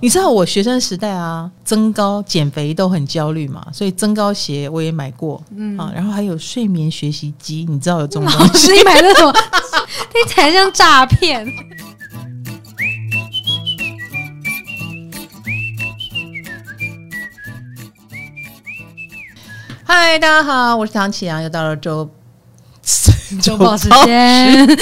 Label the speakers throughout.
Speaker 1: 你知道我学生时代啊，增高、减肥都很焦虑嘛，所以增高鞋我也买过，嗯啊，然后还有睡眠学习机，你知道有这种东西？老
Speaker 2: 师，你买那种 听起来像诈骗。
Speaker 1: 嗨，大家好，我是唐启阳，又到了周
Speaker 2: 周报时间。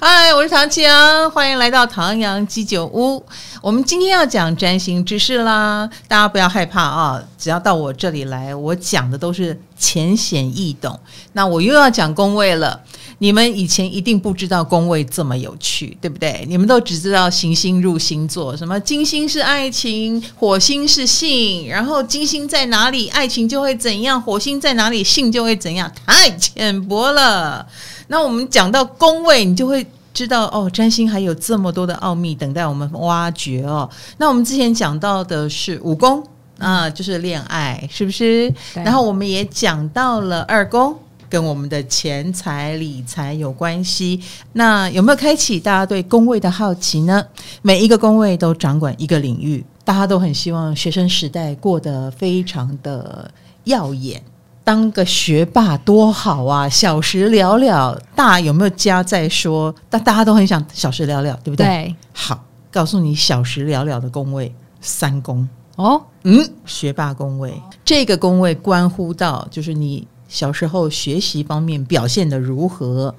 Speaker 1: 嗨，我是唐启阳，欢迎来到唐阳鸡酒屋。我们今天要讲占星知识啦，大家不要害怕啊！只要到我这里来，我讲的都是浅显易懂。那我又要讲宫位了，你们以前一定不知道宫位这么有趣，对不对？你们都只知道行星入星座，什么金星是爱情，火星是性，然后金星在哪里，爱情就会怎样；火星在哪里，性就会怎样。太浅薄了。那我们讲到宫位，你就会知道哦，占星还有这么多的奥秘等待我们挖掘哦。那我们之前讲到的是五宫啊，就是恋爱，是不是？然后我们也讲到了二宫，跟我们的钱财理财有关系。那有没有开启大家对宫位的好奇呢？每一个宫位都掌管一个领域，大家都很希望学生时代过得非常的耀眼。当个学霸多好啊！小时了了，大有没有家再说？但大家都很想小时了了，对不对？
Speaker 2: 对。
Speaker 1: 好，告诉你小时了了的宫位三宫
Speaker 2: 哦，
Speaker 1: 嗯，学霸宫位，这个宫位关乎到就是你。小时候学习方面表现的如何？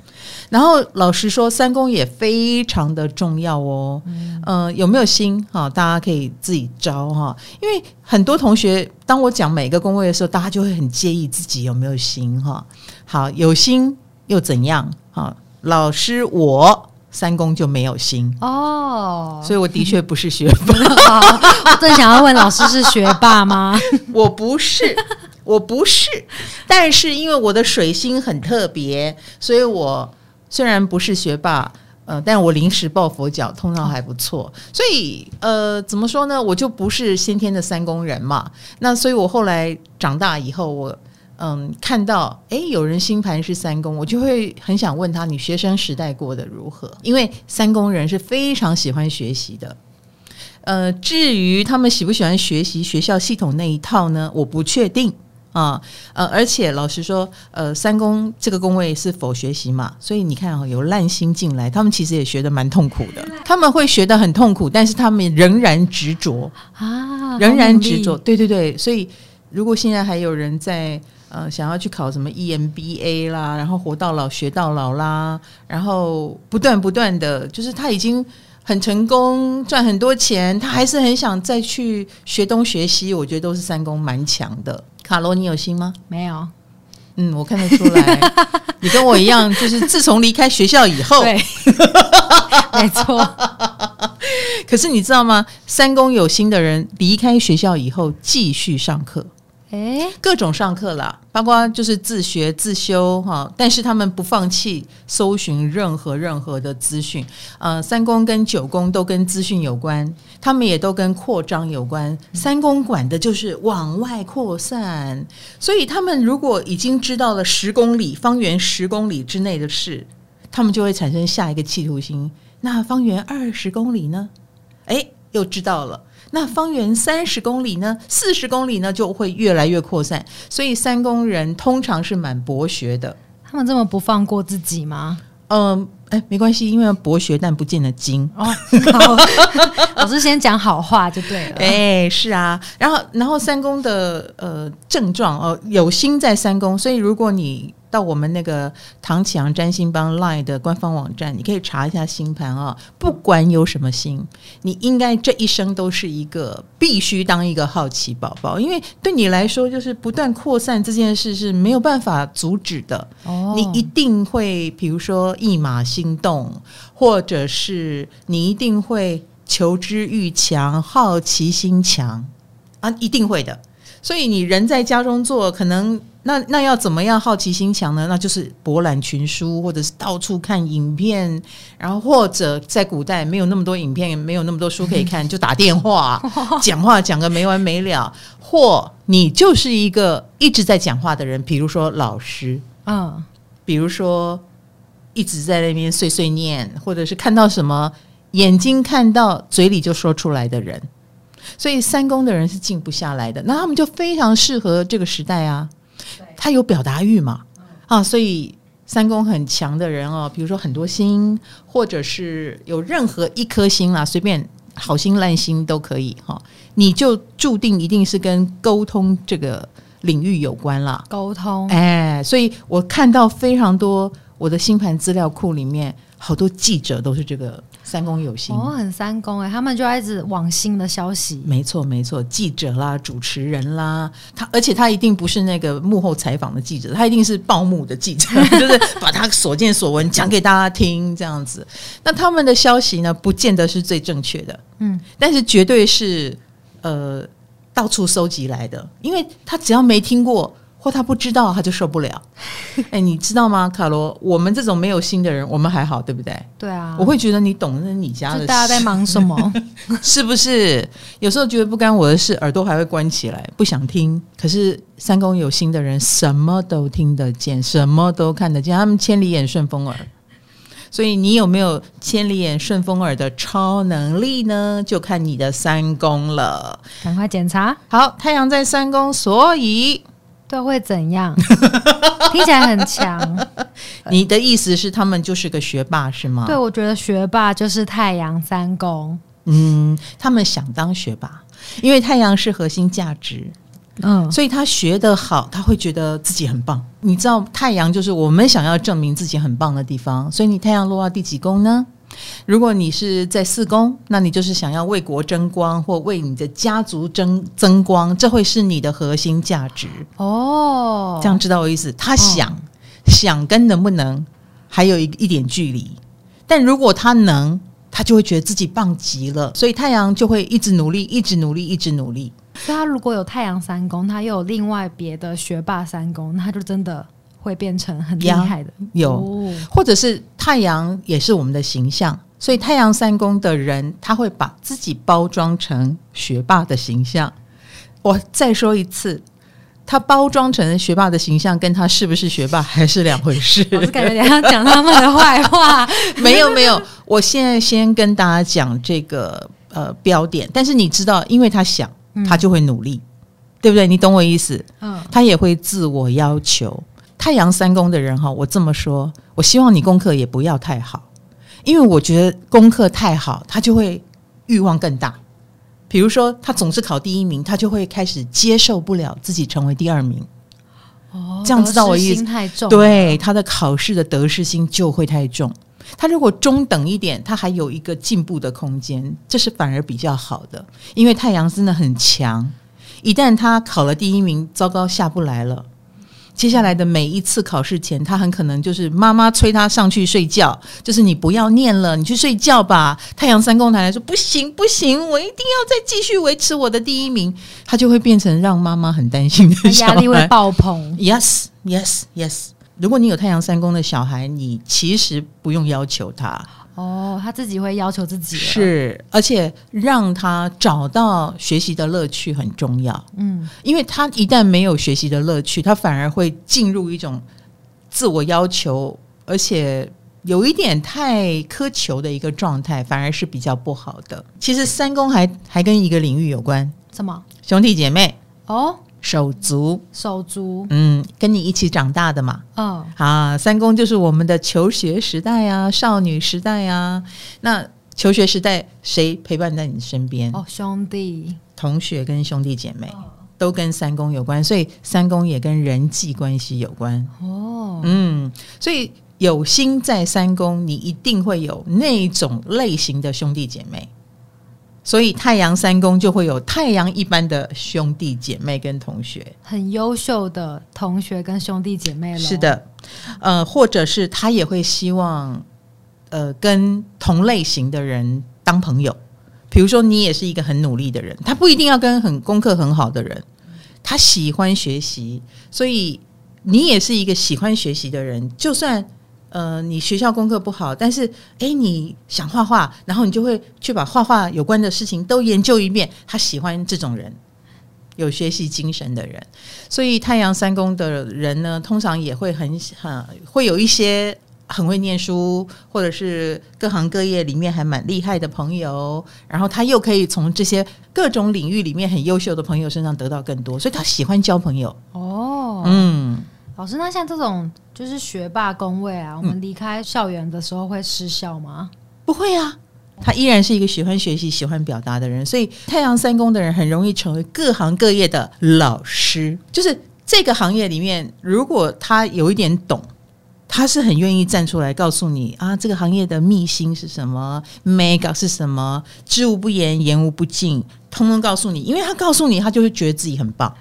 Speaker 1: 然后老实说，三公也非常的重要哦。嗯、呃，有没有心？哈，大家可以自己招哈。因为很多同学，当我讲每个工位的时候，大家就会很介意自己有没有心哈。好，有心又怎样？哈，老师我三公就没有心
Speaker 2: 哦，
Speaker 1: 所以我的确不是学霸。
Speaker 2: 我正想要问老师是学霸吗？
Speaker 1: 我不是。我不是，但是因为我的水星很特别，所以我虽然不是学霸，呃，但我临时抱佛脚，通常还不错。所以，呃，怎么说呢？我就不是先天的三宫人嘛。那所以我后来长大以后，我嗯看到诶有人星盘是三宫，我就会很想问他：你学生时代过得如何？因为三宫人是非常喜欢学习的。呃，至于他们喜不喜欢学习学校系统那一套呢？我不确定。啊，呃，而且老实说，呃，三宫这个宫位是否学习嘛？所以你看啊，有烂心进来，他们其实也学的蛮痛苦的。他们会学的很痛苦，但是他们仍然执着啊，仍然执着。对对对，所以如果现在还有人在呃想要去考什么 EMBA 啦，然后活到老学到老啦，然后不断不断的就是他已经很成功赚很多钱，他还是很想再去学东学西。我觉得都是三公蛮强的。卡罗，你有心吗？
Speaker 2: 没有。
Speaker 1: 嗯，我看得出来，你跟我一样，就是自从离开学校以后，
Speaker 2: 对，没错。
Speaker 1: 可是你知道吗？三公有心的人离开学校以后继续上课。
Speaker 2: 诶，
Speaker 1: 各种上课啦，包括就是自学自修哈，但是他们不放弃搜寻任何任何的资讯。呃，三宫跟九宫都跟资讯有关，他们也都跟扩张有关。三宫管的就是往外扩散，所以他们如果已经知道了十公里方圆十公里之内的事，他们就会产生下一个企图心。那方圆二十公里呢？诶，又知道了。那方圆三十公里呢？四十公里呢？就会越来越扩散。所以三公人通常是蛮博学的。
Speaker 2: 他们这么不放过自己吗？
Speaker 1: 嗯，哎，没关系，因为博学但不见得精哦。
Speaker 2: 好，老师先讲好话就对了。
Speaker 1: 哎，是啊。然后，然后三宫的呃症状哦，有心在三宫，所以如果你。到我们那个唐启阳占星帮 Line 的官方网站，你可以查一下星盘啊。不管有什么星，你应该这一生都是一个必须当一个好奇宝宝，因为对你来说，就是不断扩散这件事是没有办法阻止的。哦，你一定会，比如说一马心动，或者是你一定会求知欲强、好奇心强啊，一定会的。所以你人在家中坐，可能。那那要怎么样好奇心强呢？那就是博览群书，或者是到处看影片，然后或者在古代没有那么多影片，没有那么多书可以看，就打电话 讲话讲个没完没了。或你就是一个一直在讲话的人，比如说老师，嗯，比如说一直在那边碎碎念，或者是看到什么眼睛看到，嘴里就说出来的人。所以三宫的人是静不下来的，那他们就非常适合这个时代啊。他有表达欲嘛？啊，所以三宫很强的人哦，比如说很多星，或者是有任何一颗星啦，随便好心烂心都可以哈。你就注定一定是跟沟通这个领域有关啦。
Speaker 2: 沟通，
Speaker 1: 哎，所以我看到非常多我的星盘资料库里面，好多记者都是这个。三公有心
Speaker 2: 哦，很三公哎，他们就一直往新的消息。
Speaker 1: 没错没错，记者啦，主持人啦，他而且他一定不是那个幕后采访的记者，他一定是报幕的记者，就是把他所见所闻讲给大家听这样子。那他们的消息呢，不见得是最正确的，嗯，但是绝对是呃到处收集来的，因为他只要没听过。或他不知道，他就受不了。哎，你知道吗，卡罗？我们这种没有心的人，我们还好，对不对？
Speaker 2: 对啊，
Speaker 1: 我会觉得你懂那是你家的事，
Speaker 2: 大家在忙什么？
Speaker 1: 是不是？有时候觉得不干我的事，耳朵还会关起来，不想听。可是三公有心的人，什么都听得见，什么都看得见，他们千里眼、顺风耳。所以你有没有千里眼、顺风耳的超能力呢？就看你的三宫了。
Speaker 2: 赶快检查。
Speaker 1: 好，太阳在三宫，所以。
Speaker 2: 都会怎样？听起来很强。
Speaker 1: 你的意思是他们就是个学霸是吗？
Speaker 2: 对，我觉得学霸就是太阳三宫。
Speaker 1: 嗯，他们想当学霸，因为太阳是核心价值。嗯，所以他学得好，他会觉得自己很棒。你知道，太阳就是我们想要证明自己很棒的地方。所以你太阳落到第几宫呢？如果你是在四宫，那你就是想要为国争光，或为你的家族争争光，这会是你的核心价值哦。这样知道我意思？他想、哦、想跟能不能还有一一点距离，但如果他能，他就会觉得自己棒极了，所以太阳就会一直努力，一直努力，一直努力。
Speaker 2: 所以他如果有太阳三宫，他又有另外别的学霸三宫，那他就真的。会变成很厉害的，
Speaker 1: 有，哦、或者是太阳也是我们的形象，所以太阳三宫的人他会把自己包装成学霸的形象。我再说一次，他包装成学霸的形象，跟他是不是学霸还是两回事。
Speaker 2: 我感觉你要讲他们的坏话，
Speaker 1: 没有没有，我现在先跟大家讲这个呃标点，但是你知道，因为他想，他就会努力，嗯、对不对？你懂我意思？嗯，他也会自我要求。太阳三宫的人哈，我这么说，我希望你功课也不要太好，因为我觉得功课太好，他就会欲望更大。比如说，他总是考第一名，他就会开始接受不了自己成为第二名。哦，这样知道我意思？
Speaker 2: 太重，
Speaker 1: 对，他的考试的得失心就会太重。他如果中等一点，他还有一个进步的空间，这是反而比较好的。因为太阳真的很强，一旦他考了第一名，糟糕，下不来了。接下来的每一次考试前，他很可能就是妈妈催他上去睡觉，就是你不要念了，你去睡觉吧。太阳三宫奶奶说不行不行，我一定要再继续维持我的第一名，他就会变成让妈妈很担心的
Speaker 2: 压力会爆棚。
Speaker 1: Yes yes yes，如果你有太阳三宫的小孩，你其实不用要求他。
Speaker 2: 哦，他自己会要求自己，
Speaker 1: 是，而且让他找到学习的乐趣很重要。嗯，因为他一旦没有学习的乐趣，他反而会进入一种自我要求，而且有一点太苛求的一个状态，反而是比较不好的。其实三宫还还跟一个领域有关，
Speaker 2: 什么？
Speaker 1: 兄弟姐妹？
Speaker 2: 哦。
Speaker 1: 手足，
Speaker 2: 手足，
Speaker 1: 嗯，跟你一起长大的嘛，嗯，啊，三公就是我们的求学时代啊，少女时代啊，那求学时代谁陪伴在你身边？
Speaker 2: 哦，兄弟、
Speaker 1: 同学跟兄弟姐妹、哦、都跟三宫有关，所以三宫也跟人际关系有关。哦，嗯，所以有心在三宫，你一定会有那种类型的兄弟姐妹。所以太阳三宫就会有太阳一般的兄弟姐妹跟同学，
Speaker 2: 很优秀的同学跟兄弟姐妹了。
Speaker 1: 是的，呃，或者是他也会希望，呃，跟同类型的人当朋友。比如说，你也是一个很努力的人，他不一定要跟很功课很好的人，他喜欢学习，所以你也是一个喜欢学习的人，就算。呃，你学校功课不好，但是哎，你想画画，然后你就会去把画画有关的事情都研究一遍。他喜欢这种人，有学习精神的人。所以太阳三宫的人呢，通常也会很很会有一些很会念书，或者是各行各业里面还蛮厉害的朋友，然后他又可以从这些各种领域里面很优秀的朋友身上得到更多，所以他喜欢交朋友。
Speaker 2: 哦，
Speaker 1: 嗯，
Speaker 2: 老师，那像这种就是学霸工位啊，我们离开校园的时候会失效吗？
Speaker 1: 不会啊，他依然是一个喜欢学习、喜欢表达的人，所以太阳三宫的人很容易成为各行各业的老师。就是这个行业里面，如果他有一点懂。他是很愿意站出来告诉你啊，这个行业的秘辛是什么，mega 是什么，知无不言，言无不尽，通通告诉你。因为他告诉你，他就会觉得自己很棒。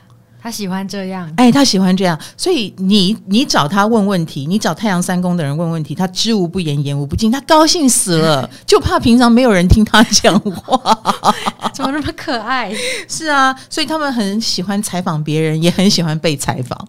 Speaker 2: 他喜欢这样，
Speaker 1: 哎，他喜欢这样。所以你你找他问问题，你找太阳三宫的人问问题，他知无不言，言无不尽，他高兴死了，就怕平常没有人听他讲话。
Speaker 2: 怎么那么可爱？
Speaker 1: 是啊，所以他们很喜欢采访别人，也很喜欢被采访。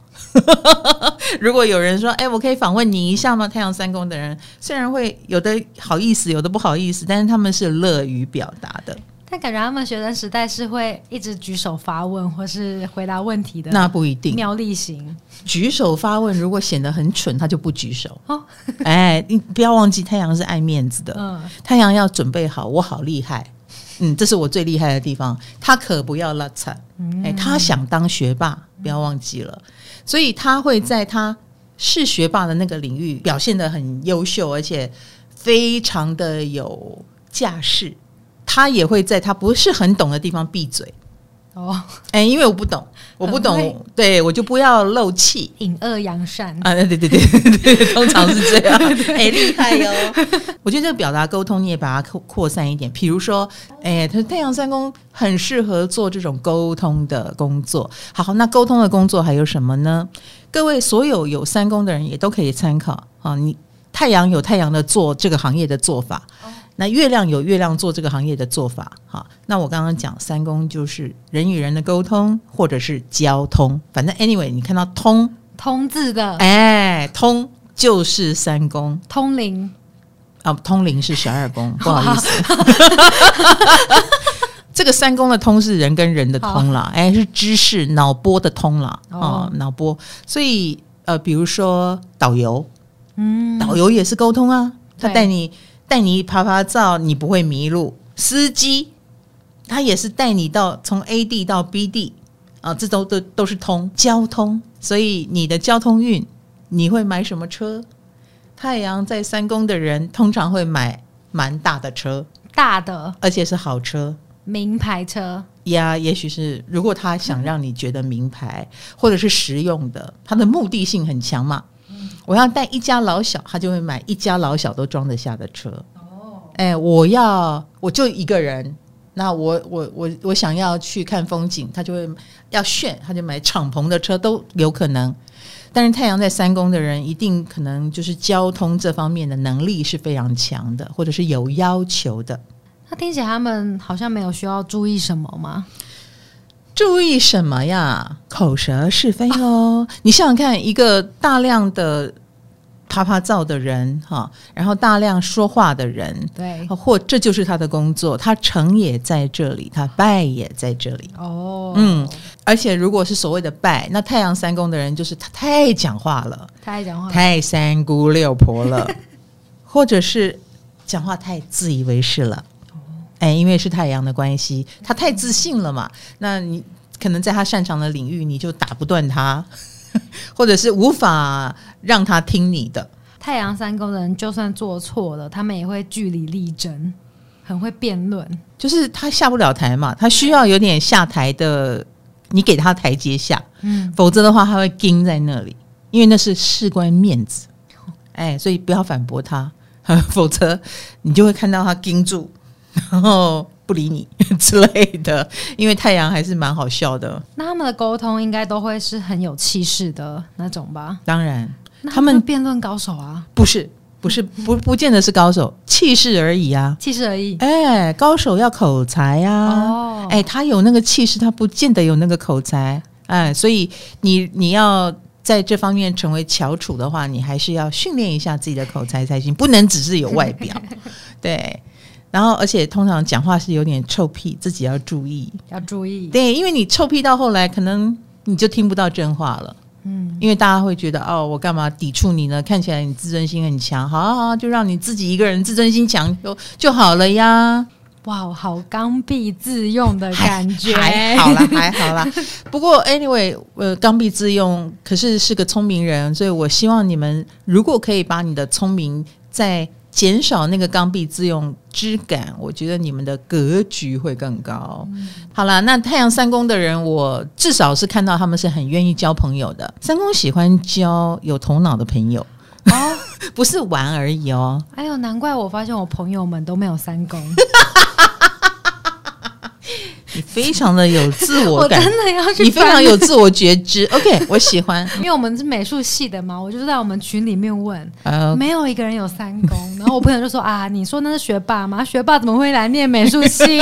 Speaker 1: 如果有人说：“哎，我可以访问你一下吗？”太阳三宫的人虽然会有的好意思，有的不好意思，但是他们是乐于表达的。
Speaker 2: 但感觉他们学生时代是会一直举手发问，或是回答问题的。
Speaker 1: 那不一定，
Speaker 2: 妙丽型
Speaker 1: 举手发问，如果显得很蠢，他就不举手。哦，哎，你不要忘记，太阳是爱面子的。嗯，太阳要准备好，我好厉害。嗯，这是我最厉害的地方。他可不要拉扯。哎，他想当学霸，不要忘记了。所以他会在他是学霸的那个领域表现得很优秀，而且非常的有架势。他也会在他不是很懂的地方闭嘴。哦，哎，因为我不懂，我不懂，对我就不要漏气，
Speaker 2: 隐恶扬善
Speaker 1: 啊！对对对对对，通常是这样。哎，厉害哟！我觉得这个表达沟通，你也把它扩扩散一点。比如说，哎，他太阳三宫很适合做这种沟通的工作。好，那沟通的工作还有什么呢？各位所有有三宫的人也都可以参考啊。你太阳有太阳的做这个行业的做法。那月亮有月亮做这个行业的做法，哈。那我刚刚讲三宫就是人与人的沟通，或者是交通，反正 anyway，你看到通
Speaker 2: 通字的，
Speaker 1: 哎，通就是三宫。
Speaker 2: 通灵
Speaker 1: 啊，通灵是十二宫，不好意思。这个三宫的通是人跟人的通啦，哎，是知识脑波的通啦，哦，脑波。所以呃，比如说导游，嗯，导游也是沟通啊，他带你。带你拍拍照，你不会迷路。司机他也是带你到从 A 地到 B 地啊，这都都都是通交通。所以你的交通运，你会买什么车？太阳在三宫的人通常会买蛮大的车，
Speaker 2: 大的，
Speaker 1: 而且是好车，
Speaker 2: 名牌车
Speaker 1: 呀。也许是如果他想让你觉得名牌，或者是实用的，他的目的性很强嘛。我要带一家老小，他就会买一家老小都装得下的车。哦，哎，我要我就一个人，那我我我我想要去看风景，他就会要炫，他就买敞篷的车都有可能。但是太阳在三宫的人，一定可能就是交通这方面的能力是非常强的，或者是有要求的。
Speaker 2: 那听起来他们好像没有需要注意什么吗？
Speaker 1: 注意什么呀？口舌是非哦！啊、你想想看，一个大量的啪啪照的人哈，然后大量说话的人，
Speaker 2: 对，
Speaker 1: 或这就是他的工作，他成也在这里，他败也在这里。
Speaker 2: 哦，
Speaker 1: 嗯，而且如果是所谓的败，那太阳三宫的人就是他太讲话了，
Speaker 2: 太讲话，
Speaker 1: 太三姑六婆了，或者是讲话太自以为是了。哎，因为是太阳的关系，他太自信了嘛。那你可能在他擅长的领域，你就打不断他，或者是无法让他听你的。
Speaker 2: 太阳三宫的人，就算做错了，他们也会据理力争，很会辩论。
Speaker 1: 就是他下不了台嘛，他需要有点下台的，你给他台阶下，嗯，否则的话他会盯在那里，因为那是事关面子。哎，所以不要反驳他，否则你就会看到他盯住。然后不理你 之类的，因为太阳还是蛮好笑的。
Speaker 2: 那他们的沟通应该都会是很有气势的那种吧？
Speaker 1: 当然，
Speaker 2: 他们辩论高手啊，
Speaker 1: 不是，不是，不，不见得是高手，气势而已啊，
Speaker 2: 气势而已。
Speaker 1: 哎，高手要口才呀、啊。哦，哎，他有那个气势，他不见得有那个口才。哎，所以你你要在这方面成为翘楚的话，你还是要训练一下自己的口才才行，不能只是有外表。对。然后，而且通常讲话是有点臭屁，自己要注意，
Speaker 2: 要注意。
Speaker 1: 对，因为你臭屁到后来，可能你就听不到真话了。嗯，因为大家会觉得哦，我干嘛抵触你呢？看起来你自尊心很强，好好好，就让你自己一个人自尊心强就就好了呀。
Speaker 2: 哇，好刚愎自用的感觉，
Speaker 1: 还好啦，还好啦。不过 anyway，呃，刚愎自用，可是是个聪明人，所以我希望你们如果可以把你的聪明再减少那个刚愎自用之感，我觉得你们的格局会更高。嗯、好啦，那太阳三宫的人，我至少是看到他们是很愿意交朋友的。三宫喜欢交有头脑的朋友哦，不是玩而已哦。
Speaker 2: 哎呦，难怪我发现我朋友们都没有三宫。
Speaker 1: 你 非常的有自我感，
Speaker 2: 我真的要去。
Speaker 1: 你非常有自我觉知，OK，我喜欢。
Speaker 2: 因为我们是美术系的嘛，我就在我们群里面问，uh, 没有一个人有三公。然后我朋友就说啊，你说那是学霸吗？学霸怎么会来念美术系？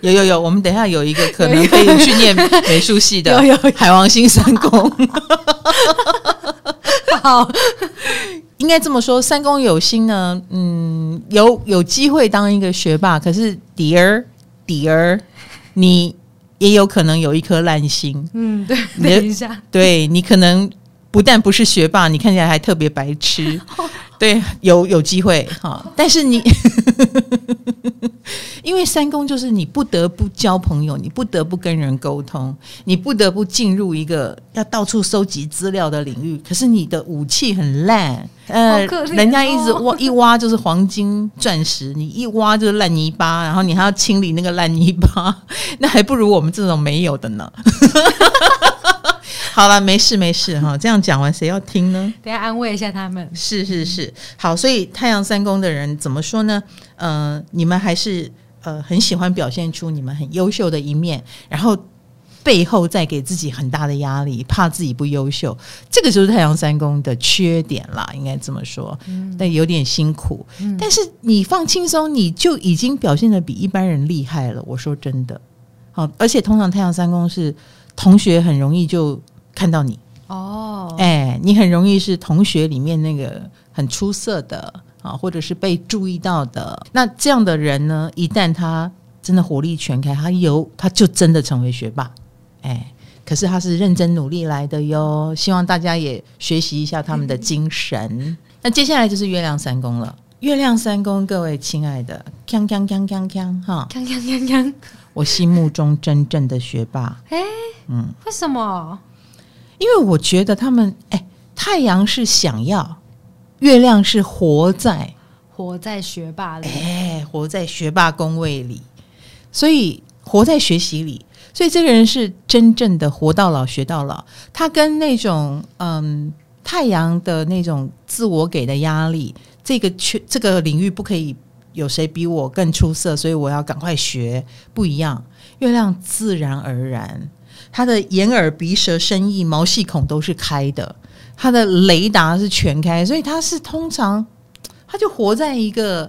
Speaker 1: 有有有，我们等一下有一个可能可以去念美术系的，有有海王星三公。好，应该这么说，三公有心呢，嗯，有有机会当一个学霸，可是 Dear。底儿，你也有可能有一颗烂心。
Speaker 2: 嗯，对，等一下，
Speaker 1: 对你可能不但不是学霸，你看起来还特别白痴。对，有有机会哈，但是你。因为三公就是你不得不交朋友，你不得不跟人沟通，你不得不进入一个要到处收集资料的领域。可是你的武器很烂，呃，哦、人家一直挖一挖就是黄金钻石，你一挖就是烂泥巴，然后你还要清理那个烂泥巴，那还不如我们这种没有的呢。好了，没事没事哈，这样讲完谁要听呢？
Speaker 2: 等下安慰一下他们。
Speaker 1: 是是是，好，所以太阳三宫的人怎么说呢？呃，你们还是。呃，很喜欢表现出你们很优秀的一面，然后背后再给自己很大的压力，怕自己不优秀，这个就是太阳三宫的缺点啦，应该这么说。嗯，但有点辛苦，嗯，但是你放轻松，你就已经表现的比一般人厉害了。我说真的，好，而且通常太阳三宫是同学很容易就看到你哦，哎，你很容易是同学里面那个很出色的。啊，或者是被注意到的，那这样的人呢，一旦他真的火力全开，他有他就真的成为学霸，哎，可是他是认真努力来的哟。希望大家也学习一下他们的精神。嗯、那接下来就是月亮三宫了，月亮三宫，各位亲爱的，锵锵锵锵锵哈，锵锵锵锵，我心目中真正的学霸，哎，
Speaker 2: 嗯，为什么？
Speaker 1: 因为我觉得他们，哎，太阳是想要。月亮是活在
Speaker 2: 活在学霸里，
Speaker 1: 哎，活在学霸工位里，所以活在学习里，所以这个人是真正的活到老学到老。他跟那种嗯太阳的那种自我给的压力，这个缺这个领域不可以有谁比我更出色，所以我要赶快学，不一样。月亮自然而然，他的眼耳鼻舌身意毛细孔都是开的。他的雷达是全开，所以他是通常，他就活在一个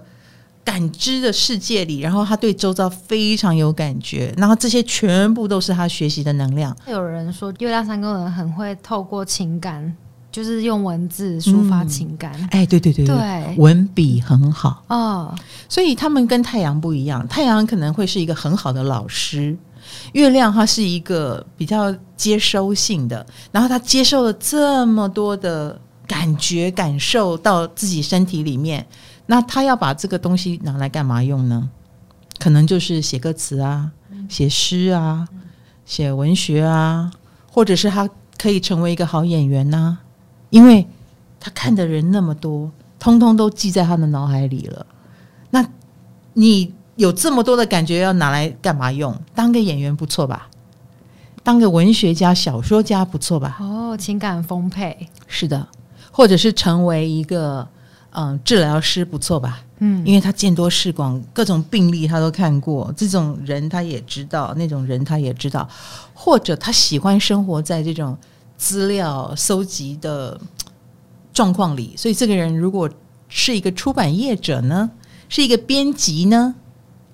Speaker 1: 感知的世界里，然后他对周遭非常有感觉，然后这些全部都是他学习的能量。
Speaker 2: 有人说月亮三宫人很会透过情感，就是用文字抒发情感。
Speaker 1: 哎、嗯，对对对对，对文笔很好哦，所以他们跟太阳不一样，太阳可能会是一个很好的老师。月亮它是一个比较接收性的，然后他接受了这么多的感觉感受到自己身体里面，那他要把这个东西拿来干嘛用呢？可能就是写歌词啊，写诗啊，写文学啊，或者是他可以成为一个好演员呐、啊，因为他看的人那么多，通通都记在他的脑海里了。那你？有这么多的感觉要拿来干嘛用？当个演员不错吧？当个文学家、小说家不错吧？
Speaker 2: 哦，情感丰沛，
Speaker 1: 是的，或者是成为一个嗯治疗师不错吧？嗯，因为他见多识广，各种病例他都看过，这种人他也知道，那种人他也知道，或者他喜欢生活在这种资料搜集的状况里，所以这个人如果是一个出版业者呢，是一个编辑呢？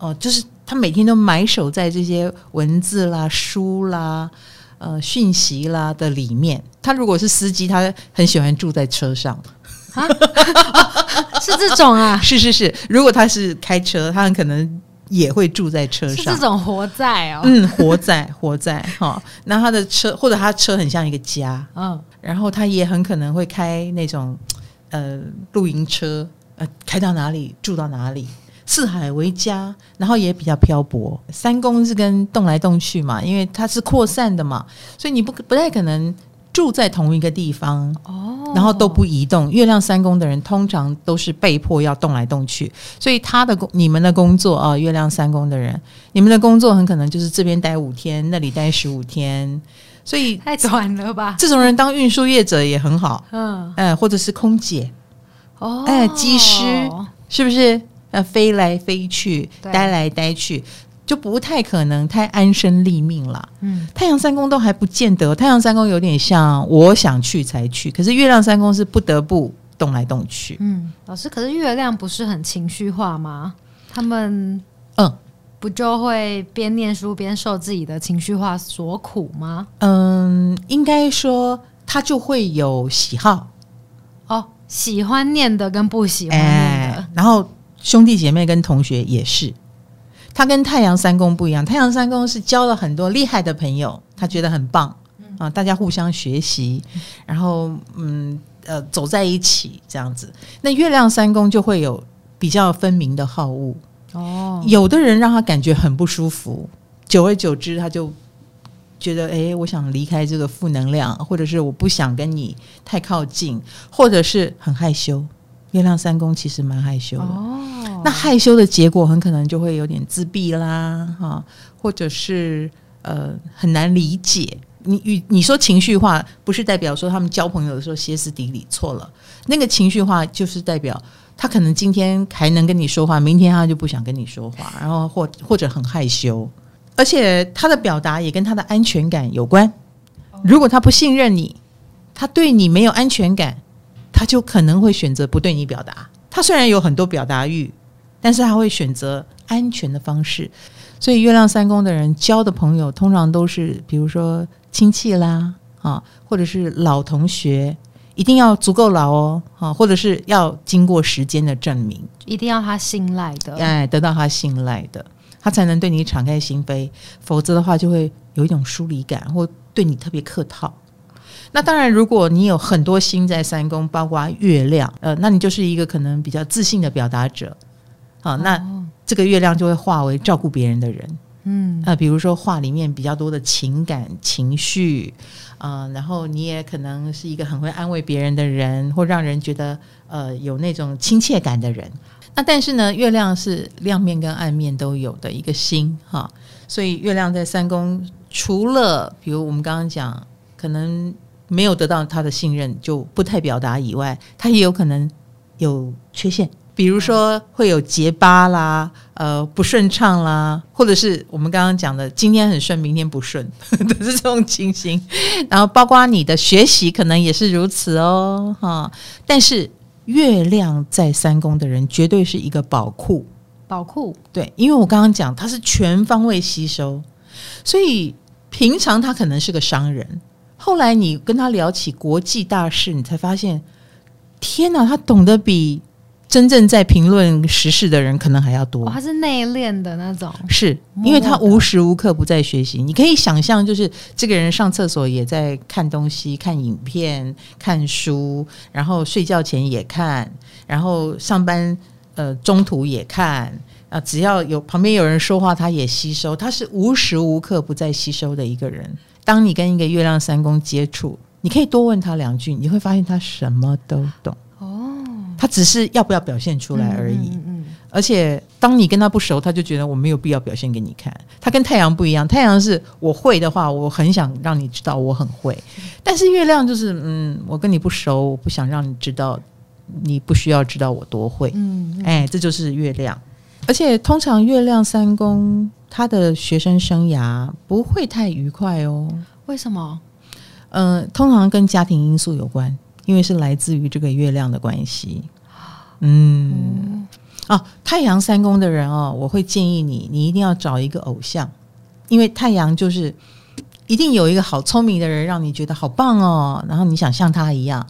Speaker 1: 哦，就是他每天都埋首在这些文字啦、书啦、呃讯息啦的里面。他如果是司机，他很喜欢住在车上 啊，
Speaker 2: 是这种啊？
Speaker 1: 是是是。如果他是开车，他很可能也会住在车上，
Speaker 2: 是这种活在哦，
Speaker 1: 嗯，活在活在哈。那他的车或者他车很像一个家，嗯，然后他也很可能会开那种呃露营车，呃，开到哪里住到哪里，四海为家，然后也比较漂泊。三宫是跟动来动去嘛，因为它是扩散的嘛，所以你不不太可能。住在同一个地方哦，然后都不移动。月亮三宫的人通常都是被迫要动来动去，所以他的工、你们的工作啊，月亮三宫的人，你们的工作很可能就是这边待五天，那里待十五天，所以
Speaker 2: 太短了吧？
Speaker 1: 这种人当运输业者也很好，嗯，哎，或者是空姐哦，哎，机师是不是？呃，飞来飞去，待来待去。就不太可能太安身立命了。嗯，太阳三宫都还不见得。太阳三宫有点像我想去才去，可是月亮三宫是不得不动来动去。
Speaker 2: 嗯，老师，可是月亮不是很情绪化吗？他们嗯，不就会边念书边受自己的情绪化所苦吗？
Speaker 1: 嗯，应该说他就会有喜好
Speaker 2: 哦，喜欢念的跟不喜欢念的，
Speaker 1: 欸，然后兄弟姐妹跟同学也是。他跟太阳三宫不一样，太阳三宫是交了很多厉害的朋友，他觉得很棒啊，大家互相学习，然后嗯呃走在一起这样子。那月亮三宫就会有比较分明的好恶哦，有的人让他感觉很不舒服，久而久之他就觉得哎，我想离开这个负能量，或者是我不想跟你太靠近，或者是很害羞。月亮三宫其实蛮害羞的。哦那害羞的结果很可能就会有点自闭啦，哈，或者是呃很难理解。你与你说情绪化，不是代表说他们交朋友的时候歇斯底里，错了。那个情绪化就是代表他可能今天还能跟你说话，明天他就不想跟你说话，然后或或者很害羞，而且他的表达也跟他的安全感有关。如果他不信任你，他对你没有安全感，他就可能会选择不对你表达。他虽然有很多表达欲。但是他会选择安全的方式，所以月亮三宫的人交的朋友通常都是，比如说亲戚啦，啊，或者是老同学，一定要足够老哦，啊，或者是要经过时间的证明，
Speaker 2: 一定要他信赖的，
Speaker 1: 哎，得到他信赖的，他才能对你敞开心扉，否则的话就会有一种疏离感，或对你特别客套。那当然，如果你有很多星在三宫，包括月亮，呃，那你就是一个可能比较自信的表达者。好，那这个月亮就会化为照顾别人的人，嗯，啊，比如说画里面比较多的情感情绪，啊、呃，然后你也可能是一个很会安慰别人的人，或让人觉得呃有那种亲切感的人。那但是呢，月亮是亮面跟暗面都有的一个星，哈，所以月亮在三宫，除了比如我们刚刚讲，可能没有得到他的信任就不太表达以外，他也有可能有缺陷。比如说会有结巴啦，呃，不顺畅啦，或者是我们刚刚讲的今天很顺，明天不顺，都是这种情形。然后包括你的学习可能也是如此哦，哈。但是月亮在三宫的人绝对是一个宝库，
Speaker 2: 宝库。
Speaker 1: 对，因为我刚刚讲他是全方位吸收，所以平常他可能是个商人，后来你跟他聊起国际大事，你才发现，天哪，他懂得比。真正在评论时事的人可能还要多。
Speaker 2: 哦，他是内敛的那种，
Speaker 1: 是因为他无时无刻不在学习。你可以想象，就是这个人上厕所也在看东西、看影片、看书，然后睡觉前也看，然后上班呃中途也看啊，只要有旁边有人说话，他也吸收。他是无时无刻不在吸收的一个人。当你跟一个月亮三宫接触，你可以多问他两句，你会发现他什么都懂。哦他只是要不要表现出来而已，嗯嗯嗯，而且当你跟他不熟，他就觉得我没有必要表现给你看。他跟太阳不一样，太阳是我会的话，我很想让你知道我很会。但是月亮就是，嗯，我跟你不熟，我不想让你知道，你不需要知道我多会。嗯，嗯，哎，这就是月亮。而且通常月亮三宫，他的学生生涯不会太愉快哦。
Speaker 2: 为什么？
Speaker 1: 嗯、呃，通常跟家庭因素有关。因为是来自于这个月亮的关系，嗯，嗯啊，太阳三宫的人哦，我会建议你，你一定要找一个偶像，因为太阳就是一定有一个好聪明的人，让你觉得好棒哦，然后你想像他一样，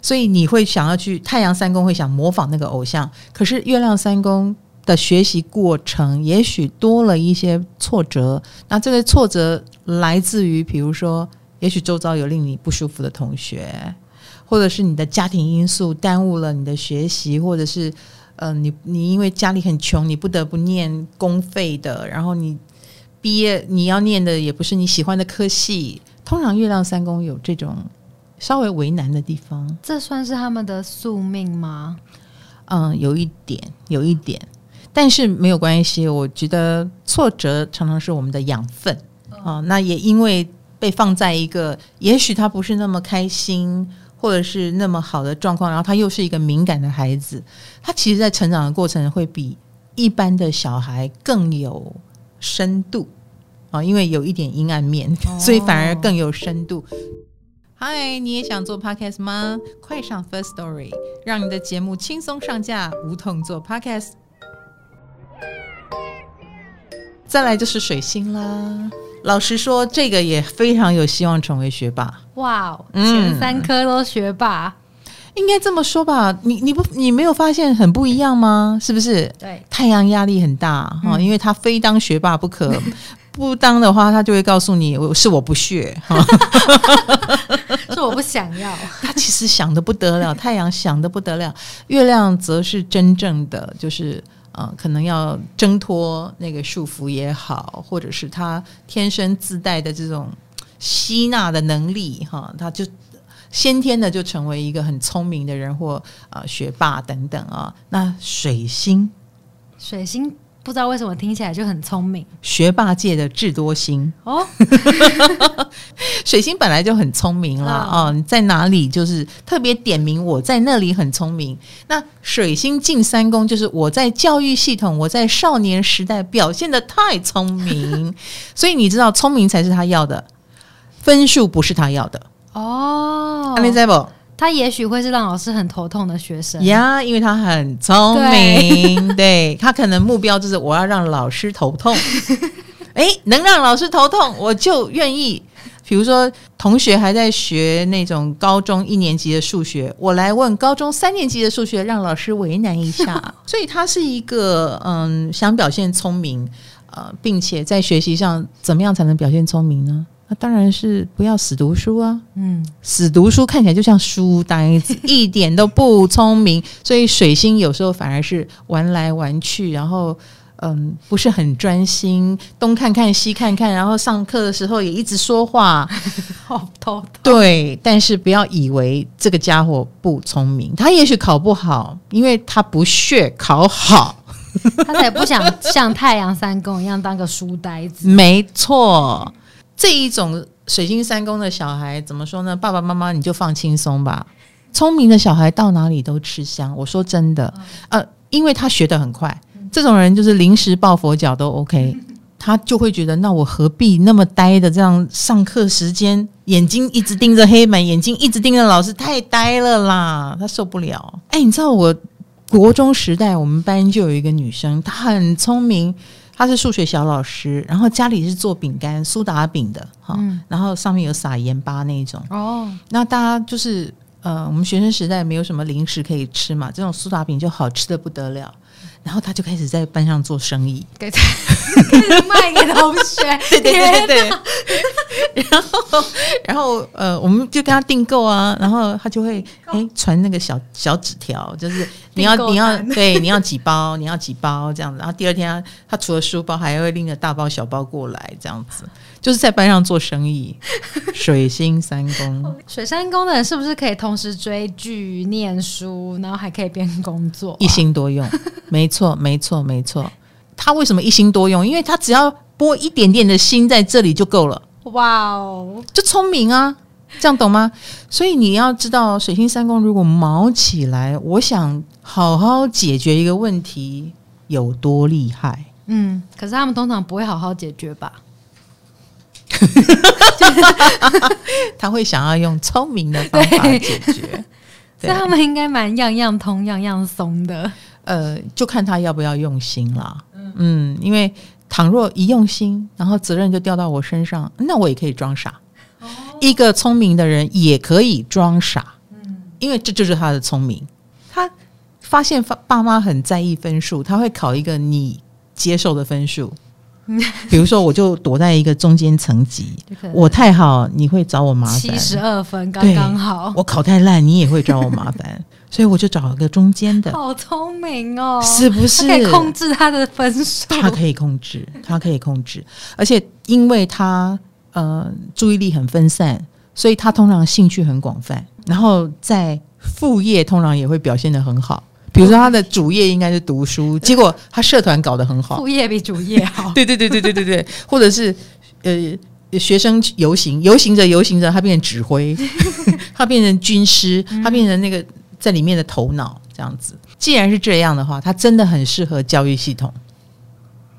Speaker 1: 所以你会想要去太阳三宫会想模仿那个偶像，可是月亮三宫的学习过程，也许多了一些挫折。那这个挫折来自于，比如说，也许周遭有令你不舒服的同学，或者是你的家庭因素耽误了你的学习，或者是，呃，你你因为家里很穷，你不得不念公费的，然后你毕业你要念的也不是你喜欢的科系。通常月亮三宫有这种稍微为难的地方，
Speaker 2: 这算是他们的宿命吗？
Speaker 1: 嗯，有一点，有一点，但是没有关系。我觉得挫折常常是我们的养分啊、嗯。那也因为被放在一个也许他不是那么开心，或者是那么好的状况，然后他又是一个敏感的孩子，他其实在成长的过程会比一般的小孩更有深度啊，因为有一点阴暗面，所以反而更有深度。哦嗨，你也想做 podcast 吗？快上 First Story，让你的节目轻松上架，无痛做 podcast。再来就是水星啦，老实说，这个也非常有希望成为学霸。
Speaker 2: 哇，前三科都学霸，
Speaker 1: 嗯、应该这么说吧？你你不你没有发现很不一样吗？是不是？
Speaker 2: 对，
Speaker 1: 太阳压力很大哈、嗯，因为他非当学霸不可。不当的话，他就会告诉你，我是我不屑，
Speaker 2: 是我不想要。
Speaker 1: 他其实想的不得了，太阳想的不得了，月亮则是真正的，就是啊，可能要挣脱那个束缚也好，或者是他天生自带的这种吸纳的能力哈，他就先天的就成为一个很聪明的人或呃学霸等等啊。那水星，
Speaker 2: 水星。不知道为什么听起来就很聪明，
Speaker 1: 学霸界的智多星哦。水星本来就很聪明了哦，你在哪里就是特别点名我在那里很聪明。那水星进三宫就是我在教育系统，我在少年时代表现的太聪明，所以你知道聪明才是他要的，分数不是他要的哦。阿明在不？
Speaker 2: 他也许会是让老师很头痛的学生
Speaker 1: 呀，yeah, 因为他很聪明，对，对他可能目标就是我要让老师头痛。哎，能让老师头痛，我就愿意。比如说，同学还在学那种高中一年级的数学，我来问高中三年级的数学，让老师为难一下。所以他是一个嗯，想表现聪明，呃，并且在学习上怎么样才能表现聪明呢？那当然是不要死读书啊！嗯，死读书看起来就像书呆子，一点都不聪明。所以水星有时候反而是玩来玩去，然后嗯，不是很专心，东看看西看看，然后上课的时候也一直说话，
Speaker 2: 好头痛。
Speaker 1: 对，但是不要以为这个家伙不聪明，他也许考不好，因为他不屑考好，
Speaker 2: 他才不想像太阳三公一样当个书呆子。
Speaker 1: 没错。这一种水晶三宫的小孩怎么说呢？爸爸妈妈你就放轻松吧。聪明的小孩到哪里都吃香。我说真的，呃，因为他学得很快，这种人就是临时抱佛脚都 OK。他就会觉得，那我何必那么呆的这样上课时间，眼睛一直盯着黑板，眼睛一直盯着老师，太呆了啦，他受不了。哎，你知道我国中时代，我们班就有一个女生，她很聪明。他是数学小老师，然后家里是做饼干苏打饼的哈、嗯，然后上面有撒盐巴那一种哦。那大家就是呃，我们学生时代没有什么零食可以吃嘛，这种苏打饼就好吃的不得了。然后他就开始在班上做生意，给他
Speaker 2: 卖给同学，
Speaker 1: 对对对对。然后然后呃，我们就跟他订购啊，然后他就会哎传那个小小纸条，就是你要你要对你要几包，你要几包这样子。然后第二天他，他除了书包，还会拎着大包小包过来，这样子就是在班上做生意。水星三宫，
Speaker 2: 水三宫的人是不是可以同时追剧、念书，然后还可以边工作，
Speaker 1: 一心多用？没错，没错，没错。他为什么一心多用？因为他只要拨一点点的心在这里就够了。哇哦，就聪明啊，这样懂吗？所以你要知道，水星三宫如果毛起来，我想好好解决一个问题有多厉害。
Speaker 2: 嗯，可是他们通常不会好好解决吧？
Speaker 1: 他会想要用聪明的方法解决。
Speaker 2: 所以他们应该蛮样样通、样样松的。
Speaker 1: 呃，就看他要不要用心啦。嗯，因为倘若一用心，然后责任就掉到我身上，那我也可以装傻。哦，一个聪明的人也可以装傻。嗯，因为这就是他的聪明。他发现爸爸妈很在意分数，他会考一个你接受的分数。比如说，我就躲在一个中间层级，我太好，你会找我麻烦。
Speaker 2: 七十二分刚刚好。
Speaker 1: 我考太烂，你也会找我麻烦，所以我就找了个中间的。
Speaker 2: 好聪明哦，
Speaker 1: 是不是？
Speaker 2: 他可以控制他的分数，
Speaker 1: 他可以控制，他可以控制，而且因为他呃注意力很分散，所以他通常兴趣很广泛，然后在副业通常也会表现的很好。比如说他的主业应该是读书，结果他社团搞得很好，
Speaker 2: 副业比主业好。
Speaker 1: 对对对对对对对，或者是呃学生游行，游行着游行着，他变成指挥，他变成军师，他变成那个在里面的头脑这样子。既然是这样的话，他真的很适合教育系统，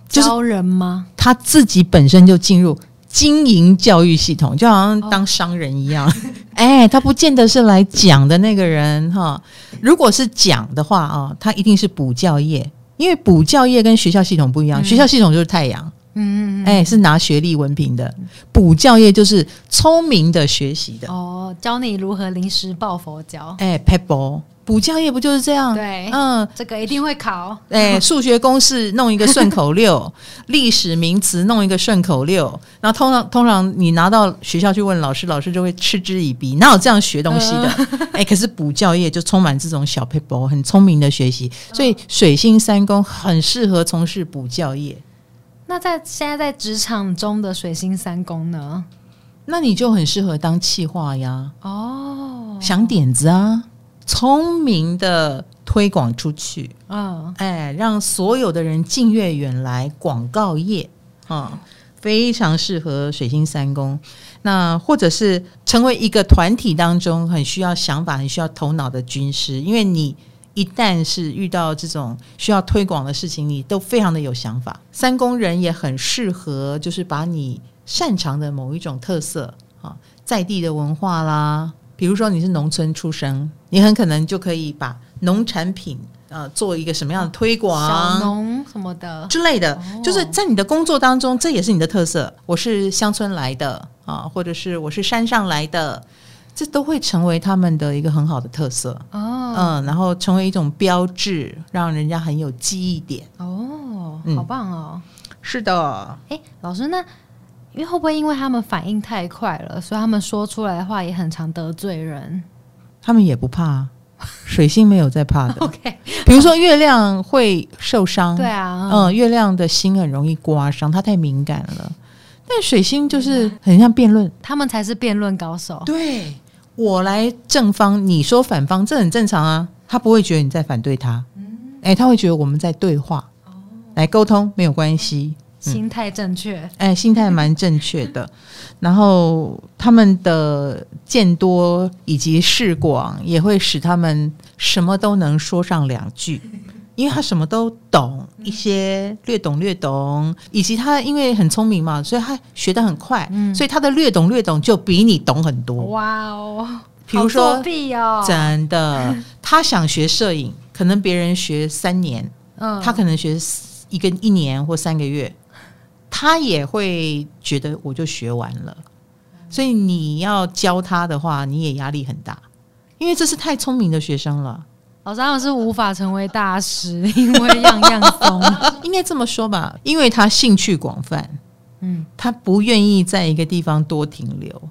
Speaker 2: 教人吗？
Speaker 1: 他自己本身就进入。经营教育系统就好像当商人一样，哎、oh. 欸，他不见得是来讲的那个人哈。如果是讲的话啊，他一定是补教业，因为补教业跟学校系统不一样，嗯、学校系统就是太阳，嗯，哎、欸，是拿学历文凭的，补教业就是聪明的学习的，
Speaker 2: 哦，oh, 教你如何临时抱佛脚，
Speaker 1: 哎、欸，pebble。补教业不就是这样？
Speaker 2: 对，嗯，这个一定会考。
Speaker 1: 哎，数学公式弄一个顺口溜，历史名词弄一个顺口溜，然后通常通常你拿到学校去问老师，老师就会嗤之以鼻，哪有这样学东西的？哎、呃，可是补教业就充满这种小 people，，很聪明的学习，所以水星三宫很适合从事补教业。
Speaker 2: 那在现在在职场中的水星三宫呢？
Speaker 1: 那你就很适合当企划呀。哦，想点子啊。聪明的推广出去，嗯，哎，让所有的人近悦远来。广告业啊，非常适合水星三宫。那或者是成为一个团体当中很需要想法、很需要头脑的军师，因为你一旦是遇到这种需要推广的事情，你都非常的有想法。三宫人也很适合，就是把你擅长的某一种特色啊，在地的文化啦。比如说你是农村出生，你很可能就可以把农产品呃做一个什么样的推广，
Speaker 2: 小农什么的
Speaker 1: 之类的，就是在你的工作当中，这也是你的特色。我是乡村来的啊，或者是我是山上来的，这都会成为他们的一个很好的特色哦。嗯，然后成为一种标志，让人家很有记忆点
Speaker 2: 哦。好棒哦！
Speaker 1: 是的，
Speaker 2: 哎，老师那。因为会不会因为他们反应太快了，所以他们说出来的话也很常得罪人？
Speaker 1: 他们也不怕，水星没有在怕的。OK，比如说月亮会受伤，
Speaker 2: 对啊，
Speaker 1: 嗯，月亮的心很容易刮伤，它太敏感了。但水星就是很像辩论，
Speaker 2: 他们才是辩论高手。
Speaker 1: 对，我来正方，你说反方，这很正常啊。他不会觉得你在反对他，嗯，哎，他会觉得我们在对话，哦，来沟通没有关系。
Speaker 2: 心态正确，哎、
Speaker 1: 心态蛮正确的。然后他们的见多以及识广，也会使他们什么都能说上两句，因为他什么都懂一些，略懂略懂，以及他因为很聪明嘛，所以他学得很快，嗯、所以他的略懂略懂就比你懂很多。哇哦，比如说，哦，真的，他想学摄影，可能别人学三年，嗯，他可能学一个一年或三个月。他也会觉得我就学完了，所以你要教他的话，你也压力很大，因为这是太聪明的学生了。
Speaker 2: 老师他们是无法成为大师，因为样样松。
Speaker 1: 应该这么说吧，因为他兴趣广泛，嗯，他不愿意在一个地方多停留。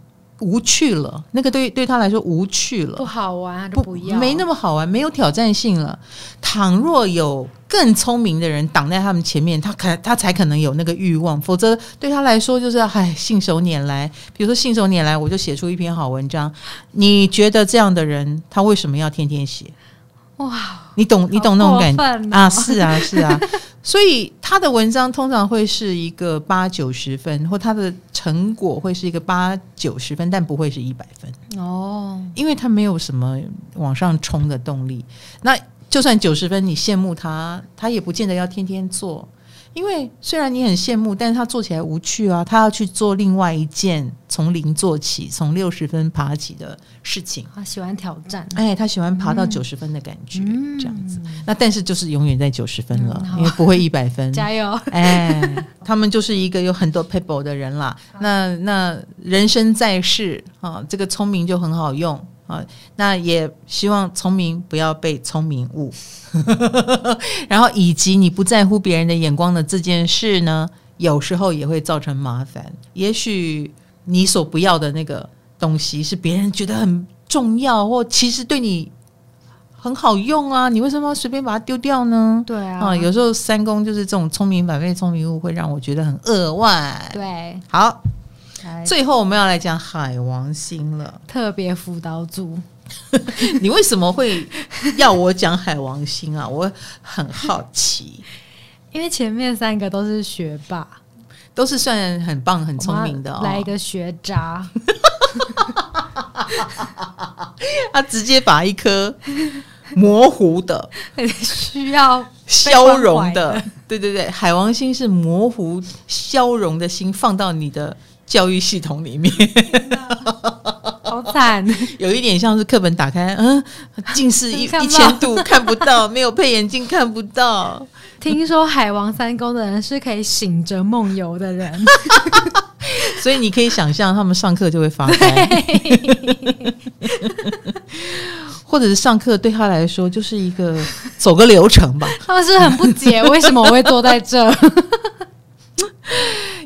Speaker 1: 无趣了，那个对对他来说无趣了，
Speaker 2: 不好玩，不，不要，
Speaker 1: 没那么好玩，没有挑战性了。倘若有更聪明的人挡在他们前面，他可他才可能有那个欲望，否则对他来说就是唉，信手拈来。比如说信手拈来，我就写出一篇好文章。你觉得这样的人，他为什么要天天写？哇，你懂你懂那种感觉啊？是啊是啊，所以他的文章通常会是一个八九十分，或他的成果会是一个八九十分，但不会是一百分哦，因为他没有什么往上冲的动力。那就算九十分，你羡慕他，他也不见得要天天做。因为虽然你很羡慕，但是他做起来无趣啊，他要去做另外一件从零做起、从六十分爬起的事情。
Speaker 2: 他喜欢挑战，
Speaker 1: 哎，他喜欢爬到九十分的感觉，嗯、这样子。那但是就是永远在九十分了，嗯、因为不会一百分。
Speaker 2: 加油！
Speaker 1: 哎，他们就是一个有很多 people 的人啦。那那人生在世啊，这个聪明就很好用啊，那也希望聪明不要被聪明误，然后以及你不在乎别人的眼光的这件事呢，有时候也会造成麻烦。也许你所不要的那个东西是别人觉得很重要，或其实对你。很好用啊，你为什么要随便把它丢掉呢？
Speaker 2: 对啊，
Speaker 1: 啊，有时候三公就是这种聪明反被聪明误，会让我觉得很扼腕。
Speaker 2: 对，
Speaker 1: 好，最后我们要来讲海王星了，
Speaker 2: 特别辅导组。
Speaker 1: 你为什么会要我讲海王星啊？我很好奇，
Speaker 2: 因为前面三个都是学霸，
Speaker 1: 都是算很棒、很聪明的哦。
Speaker 2: 来一个学渣，
Speaker 1: 他直接把一颗。模糊的，
Speaker 2: 需要
Speaker 1: 消融的，对对对，海王星是模糊消融的心，放到你的教育系统里面，
Speaker 2: 好惨，
Speaker 1: 有一点像是课本打开，嗯，近视一 一千度看不到，没有配眼镜看不到。
Speaker 2: 听说海王三宫的人是可以醒着梦游的人，
Speaker 1: 所以你可以想象他们上课就会发呆。或者是上课对他来说就是一个走个流程吧。
Speaker 2: 他们是很不解为什么我会坐在这，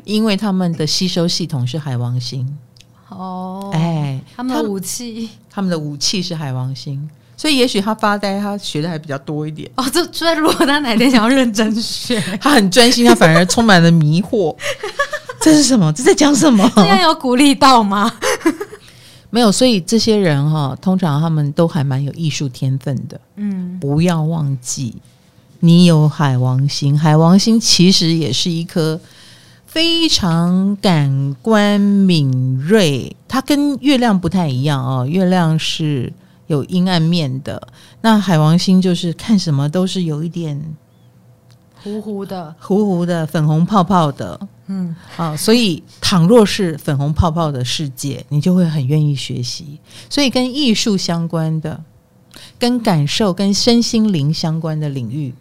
Speaker 1: 因为他们的吸收系统是海王星。
Speaker 2: 哦，哎，他们的武器，
Speaker 1: 他们的武器是海王星，所以也许他发呆，他学的还比较多一点。
Speaker 2: 哦，这所以如果他哪天想要认真学，
Speaker 1: 他很专心，他反而充满了迷惑。这是什么？这在讲什么？
Speaker 2: 这样有鼓励到吗？
Speaker 1: 没有，所以这些人哈，通常他们都还蛮有艺术天分的。嗯，不要忘记，你有海王星，海王星其实也是一颗非常感官敏锐，它跟月亮不太一样哦。月亮是有阴暗面的，那海王星就是看什么都是有一点。
Speaker 2: 糊糊的，
Speaker 1: 糊糊的，粉红泡泡的，嗯，啊，所以倘若是粉红泡泡的世界，你就会很愿意学习。所以跟艺术相关的、跟感受、跟身心灵相关的领域，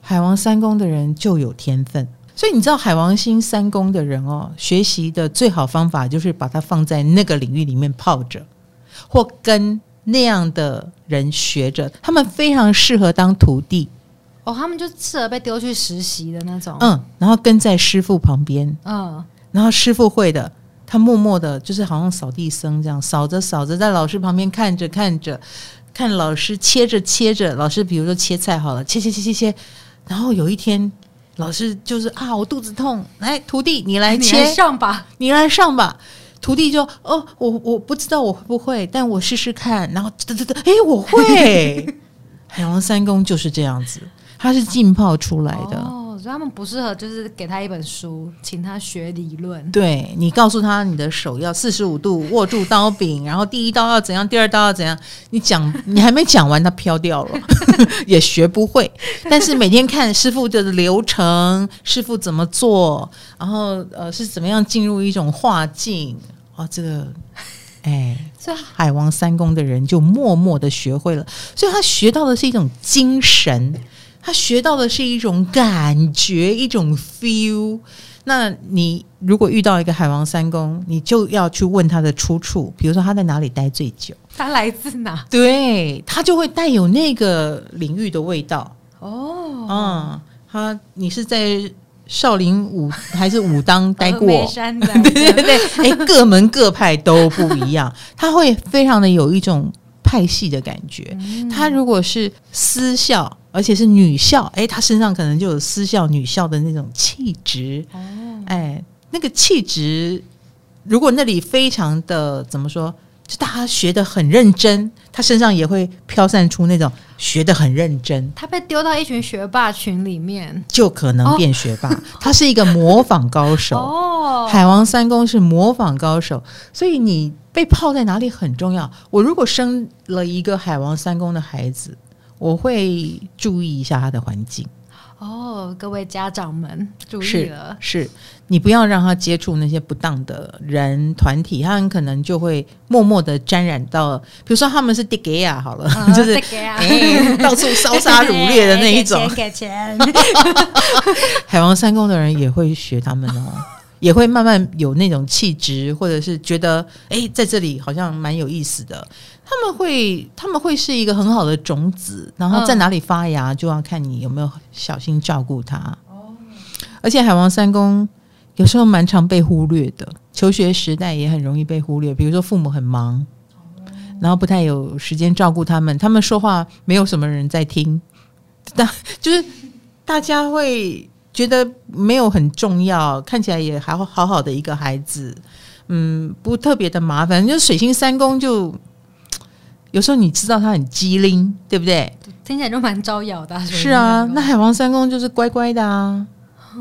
Speaker 1: 海王三宫的人就有天分。所以你知道，海王星三宫的人哦，学习的最好方法就是把它放在那个领域里面泡着，或跟那样的人学着，他们非常适合当徒弟。
Speaker 2: 哦，他们就适合被丢去实习的那种。
Speaker 1: 嗯，然后跟在师傅旁边。嗯，然后师傅会的，他默默的，就是好像扫地僧这样扫着扫着，在老师旁边看着看着，看老师切着切着，老师比如说切菜好了，切切切切切，然后有一天老师就是啊，我肚子痛，来徒弟你来切，
Speaker 2: 上吧，
Speaker 1: 你来上吧。徒弟就哦，我我不知道我会不会，但我试试看。然后嘚嘚嘚，哎，我会。海王三公就是这样子。他是浸泡出来的
Speaker 2: 哦，所以他们不适合，就是给他一本书，请他学理论。
Speaker 1: 对，你告诉他，你的手要四十五度握住刀柄，然后第一刀要怎样，第二刀要怎样。你讲，你还没讲完，他飘掉了，也学不会。但是每天看师傅的流程，师傅怎么做，然后呃是怎么样进入一种化境啊、哦？这个哎，这海王三公的人就默默的学会了，所以他学到的是一种精神。他学到的是一种感觉，一种 feel。那你如果遇到一个海王三公，你就要去问他的出处，比如说他在哪里待最久，
Speaker 2: 他来自哪？
Speaker 1: 对，他就会带有那个领域的味道。
Speaker 2: 哦，
Speaker 1: 嗯，他你是在少林武还是武当待过？
Speaker 2: 对
Speaker 1: 对对对，哎，各门各派都不一样，他会非常的有一种派系的感觉。嗯、他如果是私校。而且是女校，哎，她身上可能就有私校女校的那种气质，哦，哎，那个气质，如果那里非常的怎么说，就大家学的很认真，她身上也会飘散出那种学的很认真。
Speaker 2: 她被丢到一群学霸群里面，
Speaker 1: 就可能变学霸。她、哦、是一个模仿高手，哦，海王三公是模仿高手，所以你被泡在哪里很重要。我如果生了一个海王三公的孩子。我会注意一下他的环境。
Speaker 2: 哦，各位家长们注意了，
Speaker 1: 是，是你不要让他接触那些不当的人团体，他很可能就会默默的沾染到，比如说他们是 DGA 啊，好了，哦、就是、欸、到处烧杀掳掠的那一种，
Speaker 2: 给钱，给钱。
Speaker 1: 海王三公的人也会学他们哦，也会慢慢有那种气质，或者是觉得哎，在这里好像蛮有意思的。他们会他们会是一个很好的种子，然后在哪里发芽，就要看你有没有小心照顾它。哦，而且海王三宫有时候蛮常被忽略的，求学时代也很容易被忽略。比如说父母很忙，然后不太有时间照顾他们，他们说话没有什么人在听，但 就是大家会。觉得没有很重要，看起来也还好好的一个孩子，嗯，不特别的麻烦。就水星三宫就有时候你知道他很机灵，对不对？
Speaker 2: 听起来就蛮招摇的。
Speaker 1: 是啊，那海王三公就是乖乖的啊，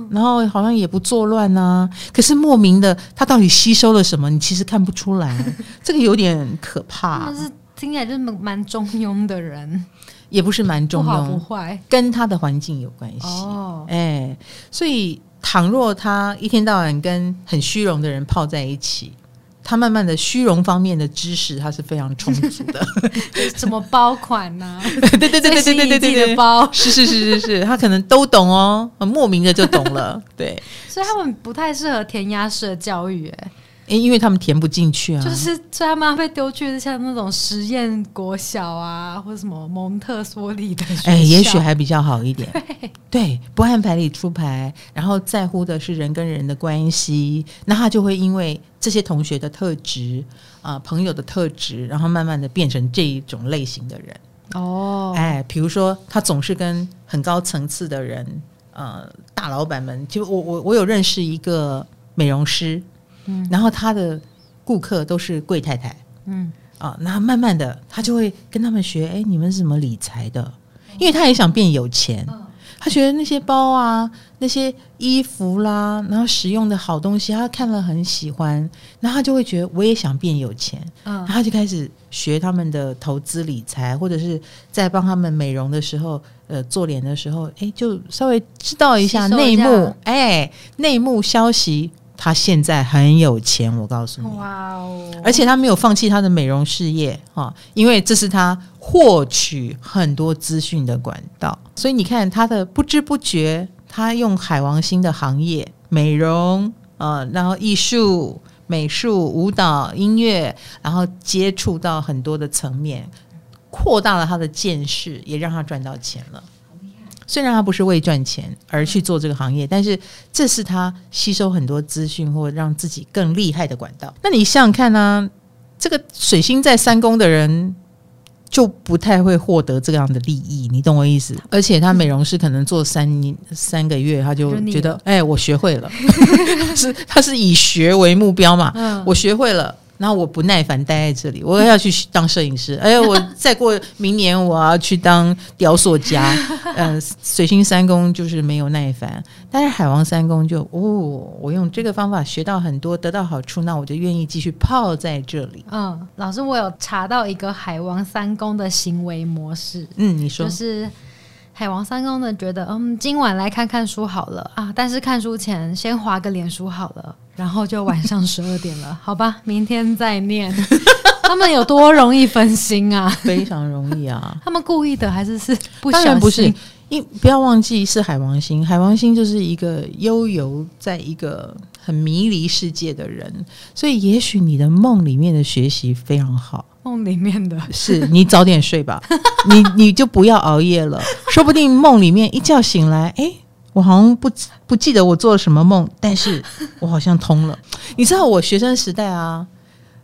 Speaker 1: 然后好像也不作乱啊。可是莫名的，他到底吸收了什么？你其实看不出来，这个有点可怕。
Speaker 2: 但是听起来就是蛮中庸的人。
Speaker 1: 也不是蛮中庸，
Speaker 2: 不坏，
Speaker 1: 跟他的环境有关系。哦，哎，所以倘若他一天到晚跟很虚荣的人泡在一起，他慢慢的虚荣方面的知识他是非常充足的。
Speaker 2: 什么包款呢、啊？
Speaker 1: 对对对对对对对对对，包是是是是是，他可能都懂哦，很莫名的就懂了。对，
Speaker 2: 所以他们不太适合填鸭式的教育，哎。
Speaker 1: 因为他们填不进去啊，
Speaker 2: 就是所以他们被丢去像那种实验国小啊，或者什么蒙特梭利的学校，哎，
Speaker 1: 也许还比较好一点。对，对，不按牌理出牌，然后在乎的是人跟人的关系，那他就会因为这些同学的特质啊、呃，朋友的特质，然后慢慢的变成这一种类型的人。哦，哎，比如说他总是跟很高层次的人，呃，大老板们，就我我我有认识一个美容师。嗯，然后他的顾客都是贵太太，嗯啊，那慢慢的他就会跟他们学，哎，你们是怎么理财的？因为他也想变有钱，他觉得那些包啊、那些衣服啦，然后实用的好东西，他看了很喜欢，然后他就会觉得我也想变有钱，嗯，然后他就开始学他们的投资理财，或者是在帮他们美容的时候，呃，做脸的时候，哎，就稍微知道一下内幕，哎，内幕消息。他现在很有钱，我告诉你，哇哦！而且他没有放弃他的美容事业啊，因为这是他获取很多资讯的管道。所以你看，他的不知不觉，他用海王星的行业，美容啊，然后艺术、美术、舞蹈、音乐，然后接触到很多的层面，扩大了他的见识，也让他赚到钱了。虽然他不是为赚钱而去做这个行业，但是这是他吸收很多资讯或让自己更厉害的管道。那你想想看呢、啊？这个水星在三宫的人就不太会获得这样的利益，你懂我意思？而且他美容师可能做三年三个月，他就 觉得哎，我学会了，是他是以学为目标嘛？嗯，我学会了。然后我不耐烦待在这里，我要去当摄影师。哎，我再过明年我要去当雕塑家。嗯、呃，水星三宫就是没有耐烦，但是海王三宫就哦，我用这个方法学到很多，得到好处，那我就愿意继续泡在这里。
Speaker 2: 嗯，老师，我有查到一个海王三宫的行为模式。
Speaker 1: 嗯，你说
Speaker 2: 就是。海王三宫呢，觉得嗯，今晚来看看书好了啊，但是看书前先划个脸书好了，然后就晚上十二点了，好吧，明天再念。他们有多容易分心啊？
Speaker 1: 非常容易啊！
Speaker 2: 他们故意的还是是不？
Speaker 1: 当然不是，因不要忘记是海王星，海王星就是一个悠游在一个很迷离世界的人，所以也许你的梦里面的学习非常好。
Speaker 2: 梦里面的
Speaker 1: 是你早点睡吧，你你就不要熬夜了。说不定梦里面一觉醒来，哎，我好像不不记得我做了什么梦，但是 我好像通了。你知道我学生时代啊，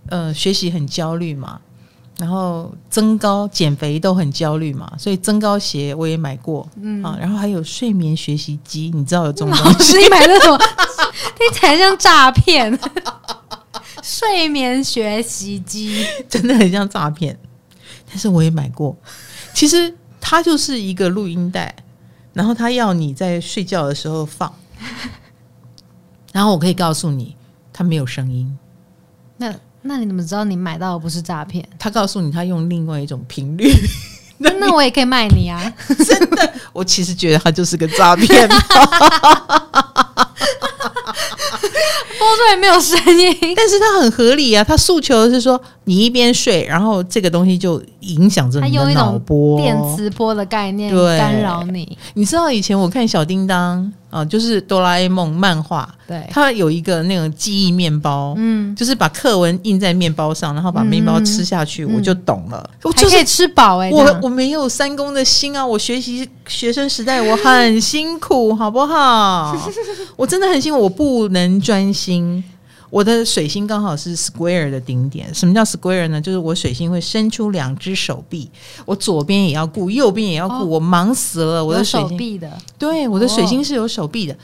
Speaker 1: 呃，学习很焦虑嘛，然后增高、减肥都很焦虑嘛，所以增高鞋我也买过，嗯啊，然后还有睡眠学习机，你知道有这种东西？
Speaker 2: 你买那种听起来像诈骗。睡眠学习机
Speaker 1: 真的很像诈骗，但是我也买过。其实它就是一个录音带，然后它要你在睡觉的时候放，然后我可以告诉你，它没有声音。
Speaker 2: 那那你怎么知道你买到的不是诈骗？
Speaker 1: 他告诉你，他用另外一种频率。
Speaker 2: 那 那我也可以卖你啊！
Speaker 1: 真的，我其实觉得他就是个诈骗。
Speaker 2: 播出来没有声音，
Speaker 1: 但是它很合理啊。它诉求的是说，你一边睡，然后这个东西就影响着你的脑波，
Speaker 2: 电磁波的概念，对，干扰你。
Speaker 1: 你知道以前我看小叮当呃，就是哆啦 A 梦漫画，
Speaker 2: 对，
Speaker 1: 它有一个那种记忆面包，嗯，就是把课文印在面包上，然后把面包吃下去，嗯、我就懂了。
Speaker 2: 我就可以吃饱哎、欸，
Speaker 1: 我我没有三公的心啊！我学习学生时代我很辛苦，好不好？我真的很辛苦，我不能专心。我的水星刚好是 square 的顶点。什么叫 square 呢？就是我水星会伸出两只手臂，我左边也要顾，右边也要顾，哦、我忙死了。我的水星，手臂的，对，我的水星是有手臂的，哦、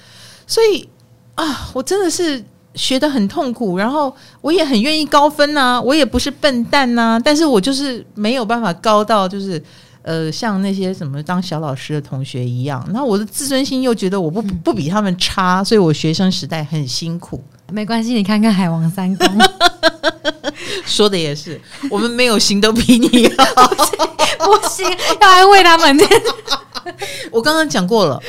Speaker 1: 所以啊，我真的是学的很痛苦。然后我也很愿意高分呐、啊，我也不是笨蛋呐、啊，但是我就是没有办法高到就是呃，像那些什么当小老师的同学一样。那我的自尊心又觉得我不不比他们差，所以我学生时代很辛苦。
Speaker 2: 没关系，你看看海王三公，
Speaker 1: 说的也是，我们没有心都比你好，
Speaker 2: 不行，要安慰他们。
Speaker 1: 我刚刚讲过了，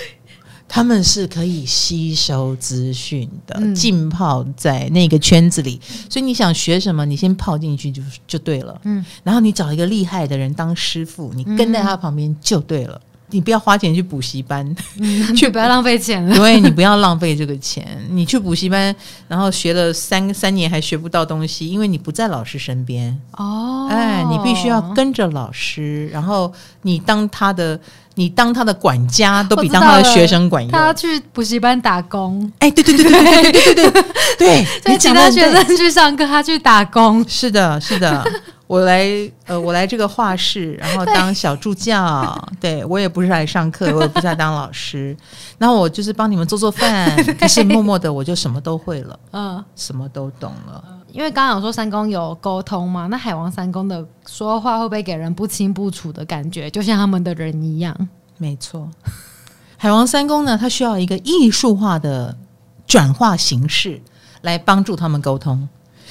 Speaker 1: 他们是可以吸收资讯的，嗯、浸泡在那个圈子里，所以你想学什么，你先泡进去就就对了。嗯，然后你找一个厉害的人当师傅，你跟在他旁边就对了。你不要花钱去补习班，
Speaker 2: 嗯、去不要浪费钱了。
Speaker 1: 对，你不要浪费这个钱。你去补习班，然后学了三三年还学不到东西，因为你不在老师身边。哦，哎，你必须要跟着老师，然后你当他的，你当他的管家，都比当他的学生管用。
Speaker 2: 他要去补习班打工。
Speaker 1: 哎，对对对对对对对对对，对，
Speaker 2: 你请他学生去上课，他去打工。
Speaker 1: 是的，是的。我来，呃，我来这个画室，然后当小助教。对，对我也不是来上课，我也不是来当老师。然后我就是帮你们做做饭，可是默默的我就什么都会了，嗯，什么都懂了。
Speaker 2: 因为刚刚有说三公有沟通嘛，那海王三公的说话会不会给人不清不楚的感觉，就像他们的人一样？
Speaker 1: 没错，海王三公呢，他需要一个艺术化的转化形式来帮助他们沟通，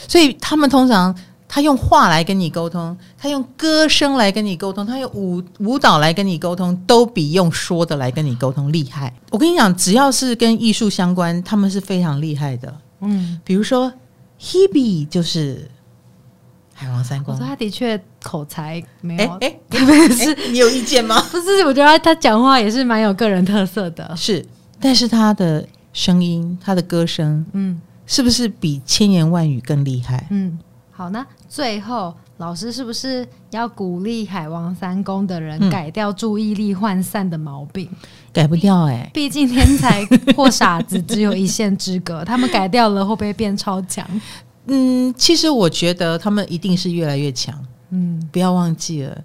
Speaker 1: 所以他们通常。他用话来跟你沟通，他用歌声来跟你沟通，他用舞舞蹈来跟你沟通，都比用说的来跟你沟通厉害。我跟你讲，只要是跟艺术相关，他们是非常厉害的。嗯，比如说 Hebe 就是海王三公，
Speaker 2: 我说他的确口才没有，哎，
Speaker 1: 特别是你有意见吗？
Speaker 2: 不是，我觉得他讲话也是蛮有个人特色的。
Speaker 1: 是，但是他的声音，他的歌声，嗯，是不是比千言万语更厉害？嗯。
Speaker 2: 好，那最后老师是不是要鼓励海王三宫的人改掉注意力涣散的毛病？嗯、
Speaker 1: 改不掉哎、
Speaker 2: 欸，毕竟天才或傻子只有一线之隔，他们改掉了会不会变超强？
Speaker 1: 嗯，其实我觉得他们一定是越来越强。嗯，不要忘记了，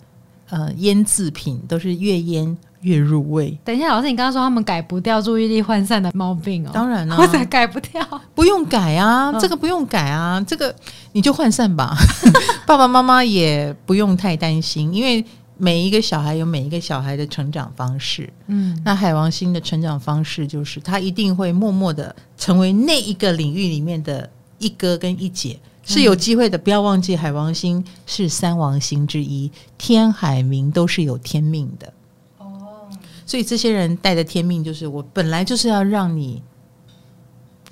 Speaker 1: 呃，腌制品都是越腌。越入味。
Speaker 2: 等一下，老师，你刚刚说他们改不掉注意力涣散的毛病哦？
Speaker 1: 当然了，
Speaker 2: 或者改不掉，
Speaker 1: 不用改啊，这个不用改啊，这个你就涣散吧。爸爸妈妈也不用太担心，因为每一个小孩有每一个小孩的成长方式。嗯，那海王星的成长方式就是他一定会默默的成为那一个领域里面的一哥跟一姐，是有机会的。不要忘记，海王星是三王星之一，天海明都是有天命的。所以这些人带的天命就是，我本来就是要让你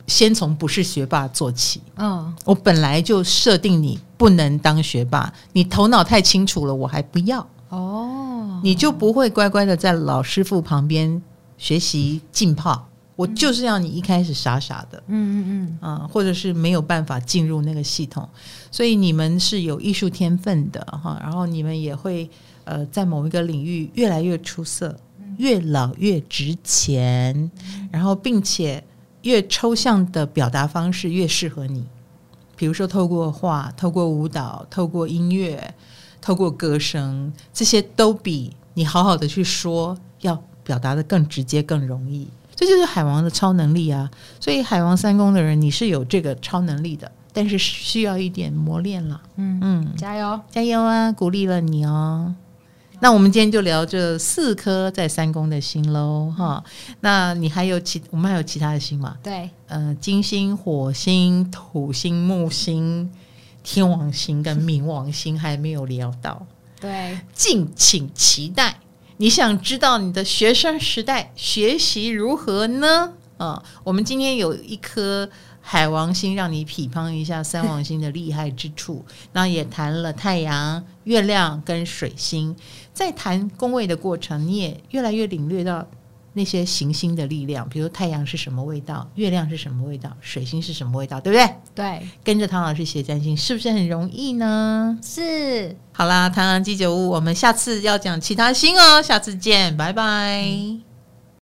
Speaker 1: 先从不是学霸做起。嗯，我本来就设定你不能当学霸，你头脑太清楚了，我还不要。哦，你就不会乖乖的在老师傅旁边学习浸泡。我就是要你一开始傻傻的，嗯嗯嗯，啊，或者是没有办法进入那个系统。所以你们是有艺术天分的哈，然后你们也会呃在某一个领域越来越出色。越老越值钱，然后并且越抽象的表达方式越适合你。比如说，透过画、透过舞蹈、透过音乐、透过歌声，这些都比你好好的去说要表达的更直接、更容易。这就是海王的超能力啊！所以，海王三宫的人，你是有这个超能力的，但是需要一点磨练了。嗯嗯，
Speaker 2: 加油，
Speaker 1: 加油啊！鼓励了你哦。那我们今天就聊这四颗在三宫的星喽，哈。那你还有其我们还有其他的星吗？
Speaker 2: 对，
Speaker 1: 呃，金星、火星、土星、木星、天王星跟 冥王星还没有聊到，
Speaker 2: 对，
Speaker 1: 敬请期待。你想知道你的学生时代学习如何呢？啊，我们今天有一颗。海王星让你匹乓一下三王星的厉害之处，那也谈了太阳、月亮跟水星，在谈宫位的过程，你也越来越领略到那些行星的力量，比如太阳是什么味道，月亮是什么味道，水星是什么味道，对不对？
Speaker 2: 对，
Speaker 1: 跟着唐老师学占星，是不是很容易呢？
Speaker 2: 是。
Speaker 1: 好啦，唐唐鸡酒屋，我们下次要讲其他星哦，下次见，拜拜。嗯